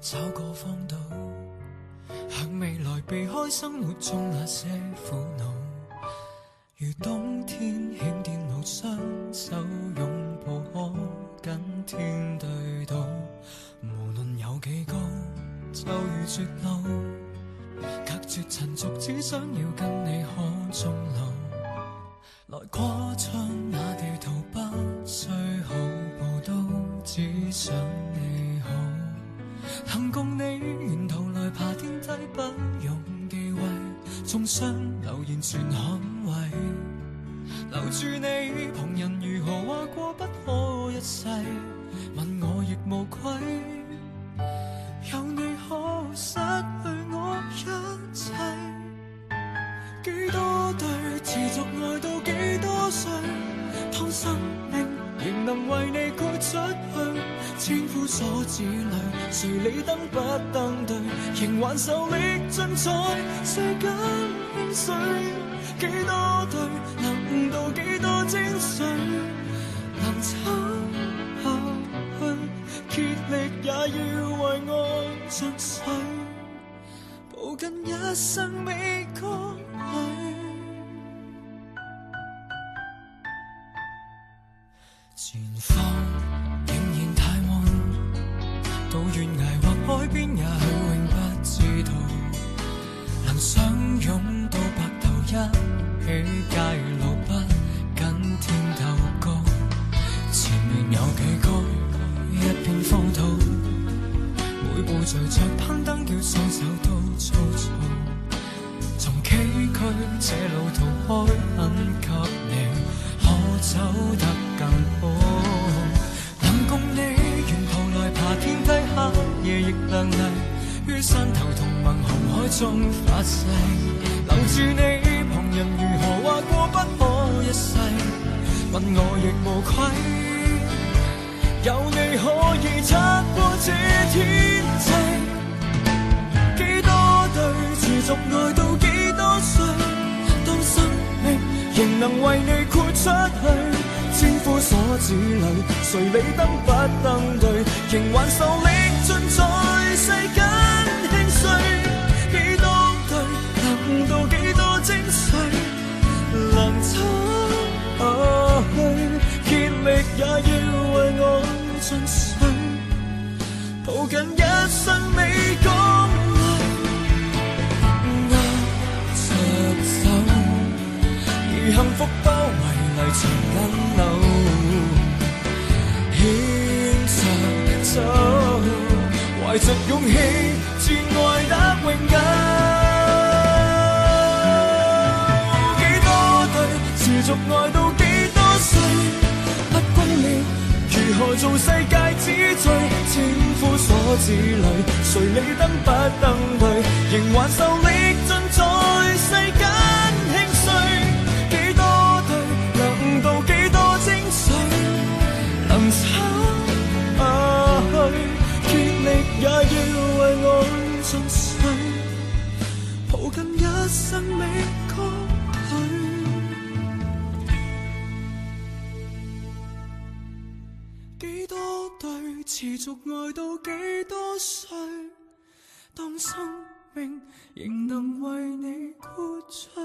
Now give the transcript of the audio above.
找个荒岛，向未来避开生活中那些苦恼。如冬天欠电路，双手拥抱可跟天对赌。无论有几高，就如绝路，隔绝尘俗，只想要跟你可终老。来跨窗那地不用忌讳，中伤留言全捍卫。留住你，旁人如何话过不可一世，问我亦无愧。有你可失去我一切。几多对持续爱到几多岁，当生命仍能为你豁出去，千夫所指里，谁理登不登对，仍还受力尽在世间轻碎。几多对能悟到几多精髓，能撑下去，竭力也要为爱尽瘁。抱紧一生未光里，前方仍然太暗，到悬崖或海边，也许永不知道，能相拥到白头，一起街路不跟天斗高，前面有几高，一片荒土。每步随着攀登，叫双手都粗糙。从崎岖这路途开，中发誓，留住你，旁人如何话过不可一世，问我亦无愧。有你可以撑过这天际，几多对持续爱到几多岁，当生命仍能为你豁出去，千夫所指里，谁理登不登对，仍还受力尽抱紧一生未光里，握着手，如幸福包围泥尘紧留，牵着走，怀着勇气，挚爱做世界之最？千夫所指里，谁理登不登对？仍还受力尽在世间轻碎。几多对能到几多精髓？能撑下去，竭力也要为爱尽瘁。抱紧一生未光里。持续爱到几多岁？当生命仍能为你豁出